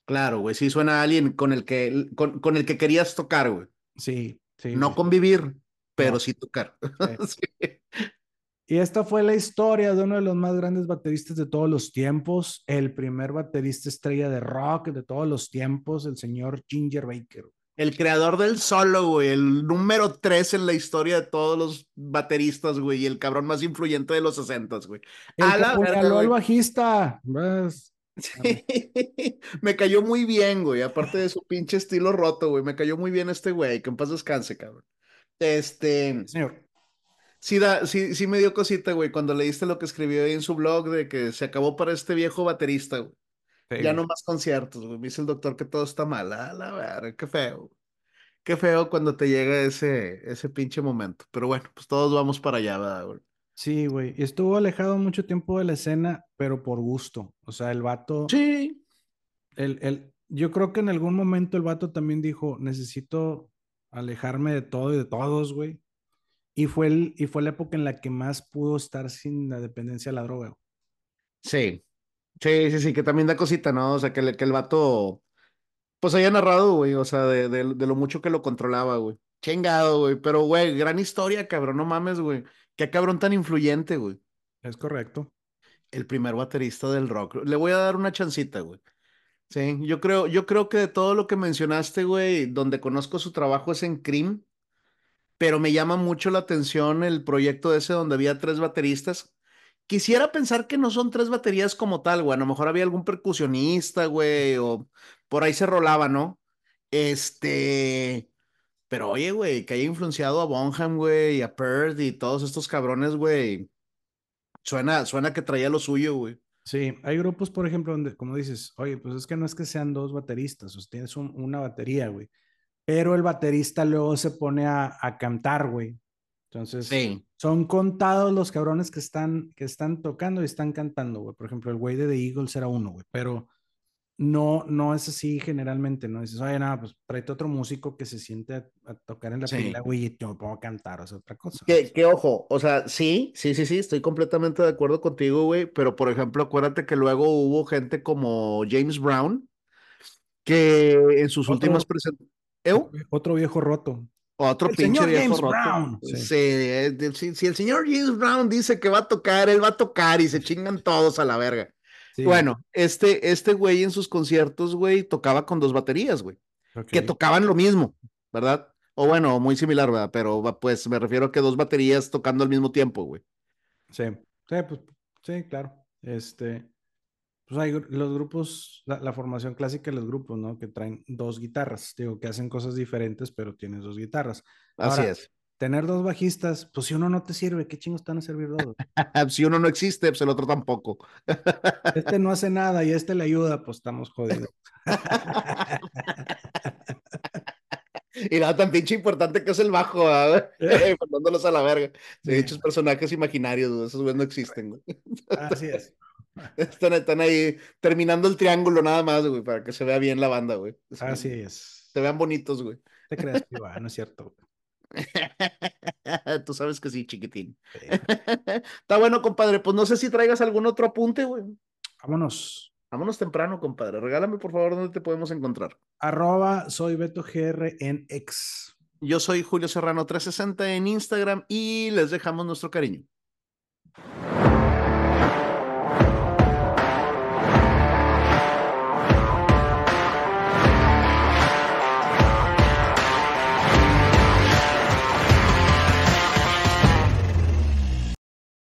Claro, güey, sí suena a alguien con el que, con, el que querías tocar, güey. Sí, sí. No convivir, pero sí tocar. Y esta fue la historia de uno de los más grandes bateristas de todos los tiempos, el primer baterista estrella de rock de todos los tiempos, el señor Ginger Baker. El creador del solo, güey, el número tres en la historia de todos los bateristas, güey, y el cabrón más influyente de los sesentas, güey. El a la al bajista. Sí. me cayó muy bien, güey, aparte de su pinche estilo roto, güey, me cayó muy bien este güey, que en paz descanse, cabrón. Este... Señor sí, da, sí, sí me dio cosita, güey, cuando leíste lo que escribió ahí en su blog de que se acabó para este viejo baterista, güey. Ya no más conciertos, güey. Me dice el doctor que todo está mal. A la verga, qué feo. Qué feo cuando te llega ese, ese pinche momento. Pero bueno, pues todos vamos para allá, ¿verdad, güey? Sí, güey. Estuvo alejado mucho tiempo de la escena, pero por gusto. O sea, el vato. Sí. El, el, yo creo que en algún momento el vato también dijo: necesito alejarme de todo y de todos, güey. Y fue, el, y fue la época en la que más pudo estar sin la dependencia de la droga. Sí, sí, sí, sí, que también da cosita, ¿no? O sea, que, el, que el vato, pues haya narrado, güey, o sea, de, de, lo mucho que lo controlaba, güey. Chingado, güey, pero, güey, gran historia, cabrón, no mames, güey. Qué cabrón tan influyente, güey. Es correcto. El primer baterista del rock. Le voy a dar una chancita, güey. Sí, yo creo, yo creo que de todo lo que mencionaste, güey, donde conozco su trabajo es en Cream pero me llama mucho la atención el proyecto ese donde había tres bateristas. Quisiera pensar que no son tres baterías como tal, güey. A lo mejor había algún percusionista, güey, o por ahí se rolaba, ¿no? Este. Pero oye, güey, que haya influenciado a Bonham, güey, y a Perth y todos estos cabrones, güey. Suena, suena que traía lo suyo, güey. Sí, hay grupos, por ejemplo, donde, como dices, oye, pues es que no es que sean dos bateristas, o sea, tienes una batería, güey pero el baterista luego se pone a, cantar, güey. Entonces, son contados los cabrones que están, que están tocando y están cantando, güey. Por ejemplo, el güey de The Eagles era uno, güey, pero no, no es así generalmente, ¿no? Dices, oye, nada, pues tráete otro músico que se siente a, tocar en la pila, güey, y yo me pongo a cantar, o sea, otra cosa. Que, ojo, o sea, sí, sí, sí, sí, estoy completamente de acuerdo contigo, güey, pero por ejemplo, acuérdate que luego hubo gente como James Brown, que en sus últimas presentaciones... Otro viejo roto. Otro pinche viejo roto. Sí. si el señor James Brown dice que va a tocar, él va a tocar y se chingan todos a la verga. Bueno, este, este güey en sus conciertos, güey, tocaba con dos baterías, güey. Que tocaban lo mismo, ¿verdad? O bueno, muy similar, ¿verdad? Pero pues me refiero a que dos baterías tocando al mismo tiempo, güey. Sí, sí, pues, sí, claro. Este, pues hay los grupos, la, formación clásica de los grupos, ¿no? Que traen dos guitarras, digo, que hacen cosas diferentes, pero tienes dos guitarras. Así es tener dos bajistas, pues si uno no te sirve, ¿qué chingos están a servir dos? si uno no existe, pues el otro tampoco. este no hace nada y este le ayuda, pues estamos jodidos. y nada tan pinche importante que es el bajo, ¿verdad? mandándolos a la verga. De hecho, personajes imaginarios, esos güeyes no existen, güey. Así es. Están, están, ahí terminando el triángulo nada más, güey, para que se vea bien la banda, güey. Así es. Se vean bonitos, güey. Te creas, no es cierto. Tú sabes que sí, chiquitín. Está bueno, compadre. Pues no sé si traigas algún otro apunte, güey. Vámonos. Vámonos temprano, compadre. Regálame, por favor, dónde te podemos encontrar. Arroba soy Beto GR en X. Yo soy Julio Serrano 360 en Instagram y les dejamos nuestro cariño.